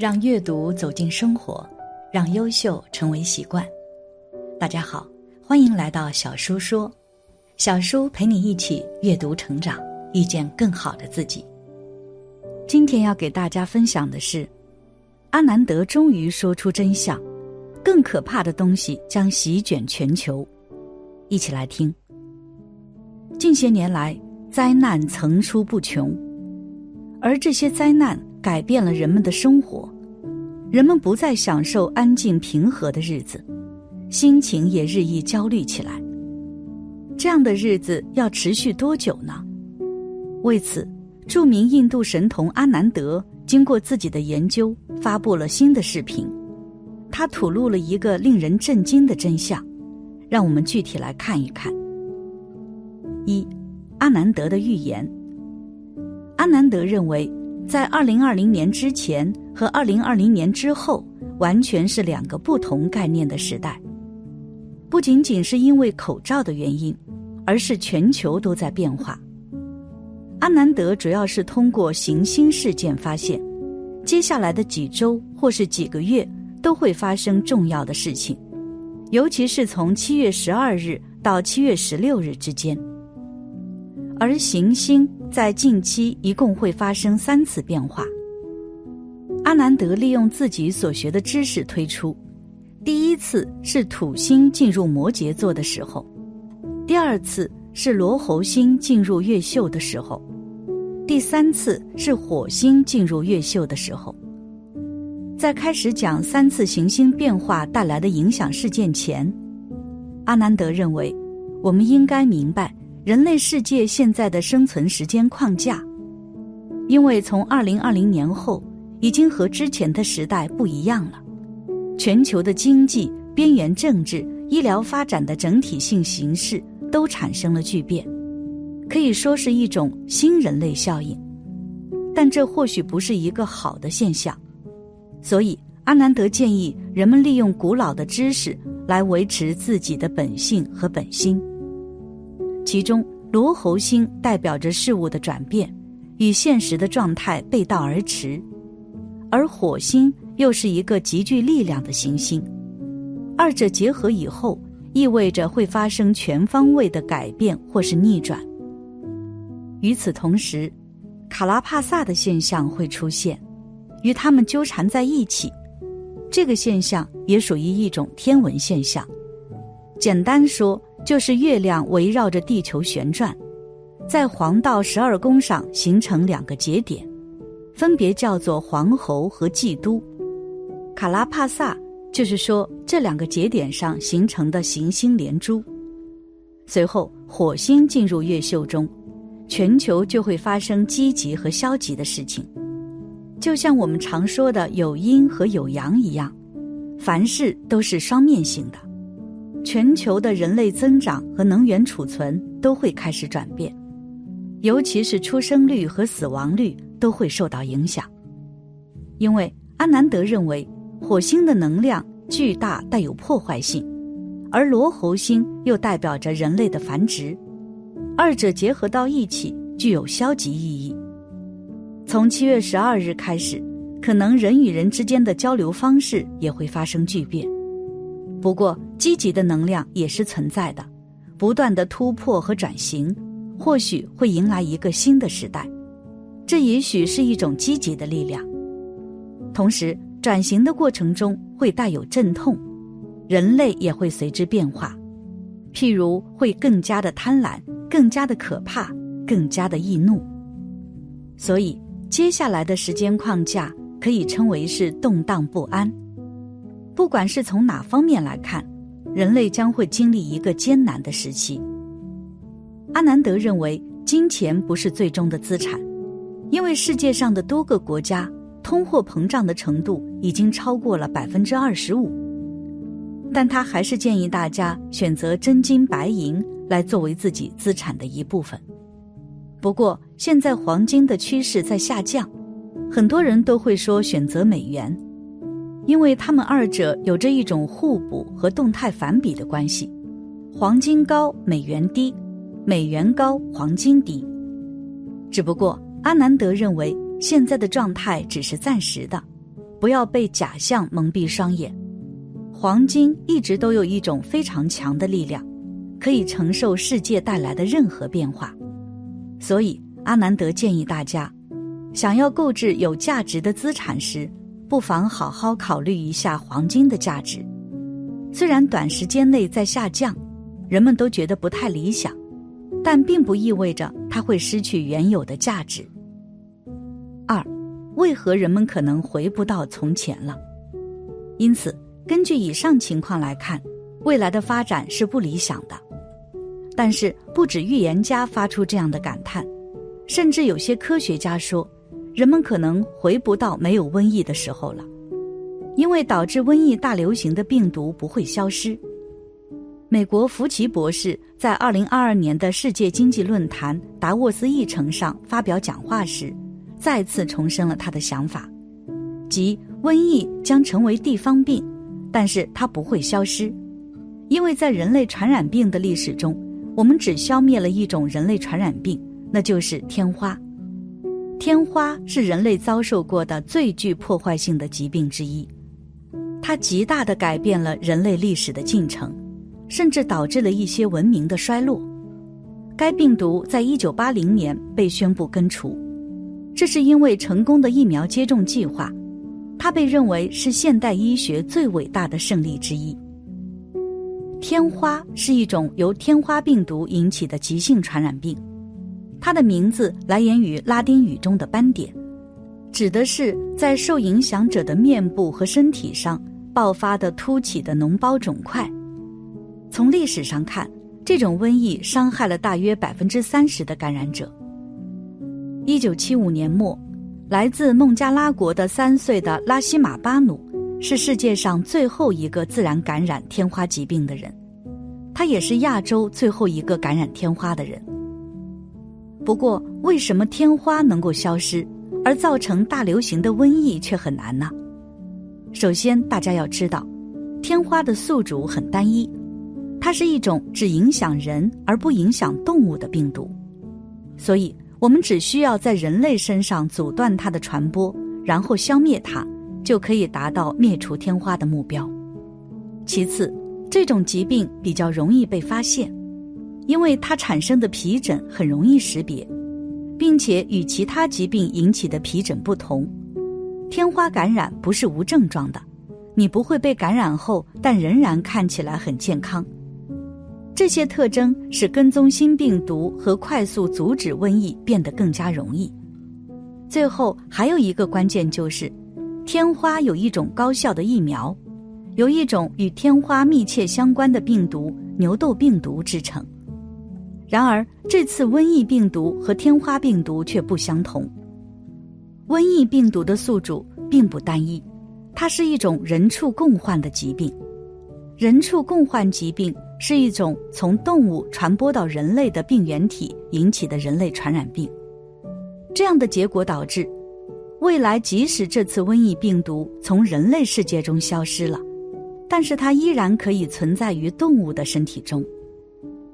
让阅读走进生活，让优秀成为习惯。大家好，欢迎来到小叔说，小叔陪你一起阅读成长，遇见更好的自己。今天要给大家分享的是，阿南德终于说出真相，更可怕的东西将席卷全球。一起来听。近些年来，灾难层出不穷，而这些灾难。改变了人们的生活，人们不再享受安静平和的日子，心情也日益焦虑起来。这样的日子要持续多久呢？为此，著名印度神童阿南德经过自己的研究，发布了新的视频。他吐露了一个令人震惊的真相，让我们具体来看一看。一，阿南德的预言。阿南德认为。在二零二零年之前和二零二零年之后，完全是两个不同概念的时代。不仅仅是因为口罩的原因，而是全球都在变化。阿南德主要是通过行星事件发现，接下来的几周或是几个月都会发生重要的事情，尤其是从七月十二日到七月十六日之间。而行星在近期一共会发生三次变化。阿南德利用自己所学的知识推出，第一次是土星进入摩羯座的时候，第二次是罗喉星进入月秀的时候，第三次是火星进入月秀的时候。在开始讲三次行星变化带来的影响事件前，阿南德认为，我们应该明白。人类世界现在的生存时间框架，因为从二零二零年后，已经和之前的时代不一样了。全球的经济、边缘政治、医疗发展的整体性形势都产生了巨变，可以说是一种新人类效应。但这或许不是一个好的现象，所以阿南德建议人们利用古老的知识来维持自己的本性和本心。其中，罗喉星代表着事物的转变，与现实的状态背道而驰；而火星又是一个极具力量的行星，二者结合以后，意味着会发生全方位的改变或是逆转。与此同时，卡拉帕萨的现象会出现，与他们纠缠在一起。这个现象也属于一种天文现象。简单说。就是月亮围绕着地球旋转，在黄道十二宫上形成两个节点，分别叫做黄喉和季都。卡拉帕萨就是说这两个节点上形成的行星连珠。随后火星进入月秀中，全球就会发生积极和消极的事情，就像我们常说的有阴和有阳一样，凡事都是双面性的。全球的人类增长和能源储存都会开始转变，尤其是出生率和死亡率都会受到影响。因为阿南德认为，火星的能量巨大，带有破坏性，而罗喉星又代表着人类的繁殖，二者结合到一起具有消极意义。从七月十二日开始，可能人与人之间的交流方式也会发生巨变。不过，积极的能量也是存在的，不断的突破和转型，或许会迎来一个新的时代。这也许是一种积极的力量。同时，转型的过程中会带有阵痛，人类也会随之变化，譬如会更加的贪婪，更加的可怕，更加的易怒。所以，接下来的时间框架可以称为是动荡不安。不管是从哪方面来看，人类将会经历一个艰难的时期。阿南德认为，金钱不是最终的资产，因为世界上的多个国家通货膨胀的程度已经超过了百分之二十五。但他还是建议大家选择真金白银来作为自己资产的一部分。不过，现在黄金的趋势在下降，很多人都会说选择美元。因为它们二者有着一种互补和动态反比的关系，黄金高，美元低；美元高，黄金低。只不过阿南德认为，现在的状态只是暂时的，不要被假象蒙蔽双眼。黄金一直都有一种非常强的力量，可以承受世界带来的任何变化。所以，阿南德建议大家，想要购置有价值的资产时，不妨好好考虑一下黄金的价值。虽然短时间内在下降，人们都觉得不太理想，但并不意味着它会失去原有的价值。二，为何人们可能回不到从前了？因此。根据以上情况来看，未来的发展是不理想的。但是，不止预言家发出这样的感叹，甚至有些科学家说，人们可能回不到没有瘟疫的时候了，因为导致瘟疫大流行的病毒不会消失。美国福奇博士在二零二二年的世界经济论坛达沃斯议程上发表讲话时，再次重申了他的想法，即瘟疫将成为地方病。但是它不会消失，因为在人类传染病的历史中，我们只消灭了一种人类传染病，那就是天花。天花是人类遭受过的最具破坏性的疾病之一，它极大的改变了人类历史的进程，甚至导致了一些文明的衰落。该病毒在一九八零年被宣布根除，这是因为成功的疫苗接种计划。它被认为是现代医学最伟大的胜利之一。天花是一种由天花病毒引起的急性传染病，它的名字来源于拉丁语中的斑点，指的是在受影响者的面部和身体上爆发的凸起的脓包肿块。从历史上看，这种瘟疫伤害了大约百分之三十的感染者。一九七五年末。来自孟加拉国的三岁的拉希马巴努是世界上最后一个自然感染天花疾病的人，他也是亚洲最后一个感染天花的人。不过，为什么天花能够消失，而造成大流行的瘟疫却很难呢？首先，大家要知道，天花的宿主很单一，它是一种只影响人而不影响动物的病毒，所以。我们只需要在人类身上阻断它的传播，然后消灭它，就可以达到灭除天花的目标。其次，这种疾病比较容易被发现，因为它产生的皮疹很容易识别，并且与其他疾病引起的皮疹不同，天花感染不是无症状的，你不会被感染后，但仍然看起来很健康。这些特征使跟踪新病毒和快速阻止瘟疫变得更加容易。最后还有一个关键就是，天花有一种高效的疫苗，由一种与天花密切相关的病毒牛痘病毒制成。然而，这次瘟疫病毒和天花病毒却不相同。瘟疫病毒的宿主并不单一，它是一种人畜共患的疾病。人畜共患疾病是一种从动物传播到人类的病原体引起的人类传染病，这样的结果导致，未来即使这次瘟疫病毒从人类世界中消失了，但是它依然可以存在于动物的身体中。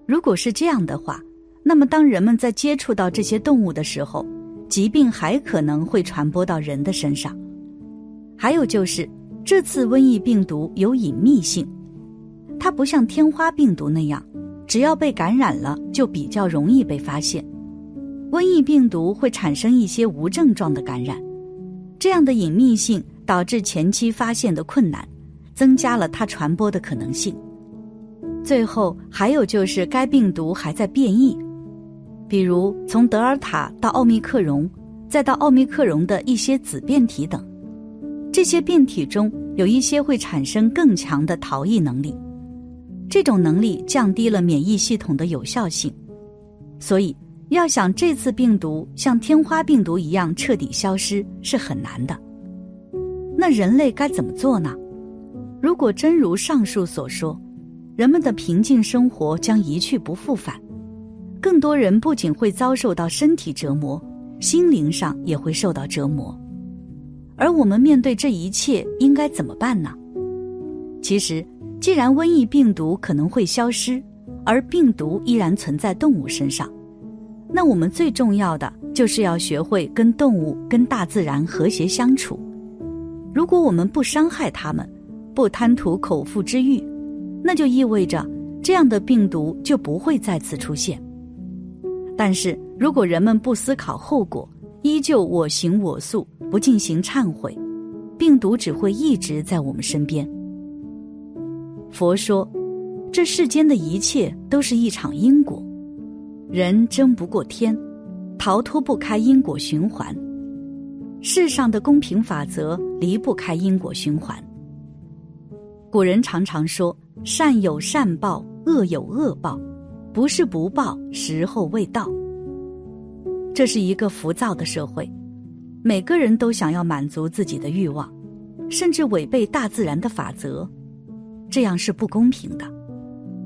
如果是这样的话，那么当人们在接触到这些动物的时候，疾病还可能会传播到人的身上。还有就是，这次瘟疫病毒有隐秘性。它不像天花病毒那样，只要被感染了就比较容易被发现。瘟疫病毒会产生一些无症状的感染，这样的隐秘性导致前期发现的困难，增加了它传播的可能性。最后还有就是该病毒还在变异，比如从德尔塔到奥密克戎，再到奥密克戎的一些子变体等，这些变体中有一些会产生更强的逃逸能力。这种能力降低了免疫系统的有效性，所以要想这次病毒像天花病毒一样彻底消失是很难的。那人类该怎么做呢？如果真如上述所说，人们的平静生活将一去不复返，更多人不仅会遭受到身体折磨，心灵上也会受到折磨。而我们面对这一切应该怎么办呢？其实。既然瘟疫病毒可能会消失，而病毒依然存在动物身上，那我们最重要的就是要学会跟动物、跟大自然和谐相处。如果我们不伤害它们，不贪图口腹之欲，那就意味着这样的病毒就不会再次出现。但是如果人们不思考后果，依旧我行我素，不进行忏悔，病毒只会一直在我们身边。佛说，这世间的一切都是一场因果，人争不过天，逃脱不开因果循环。世上的公平法则离不开因果循环。古人常常说：“善有善报，恶有恶报，不是不报，时候未到。”这是一个浮躁的社会，每个人都想要满足自己的欲望，甚至违背大自然的法则，这样是不公平的。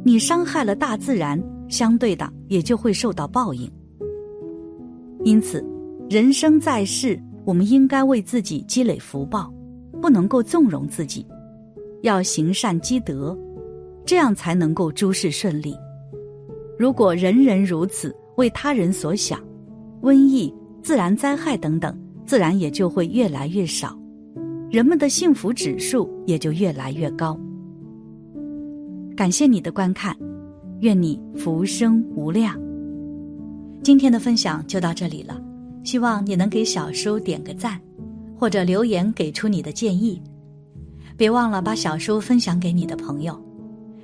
你伤害了大自然，相对的也就会受到报应。因此，人生在世，我们应该为自己积累福报，不能够纵容自己，要行善积德，这样才能够诸事顺利。如果人人如此，为他人所想。瘟疫、自然灾害等等，自然也就会越来越少，人们的幸福指数也就越来越高。感谢你的观看，愿你福生无量。今天的分享就到这里了，希望你能给小叔点个赞，或者留言给出你的建议。别忘了把小叔分享给你的朋友，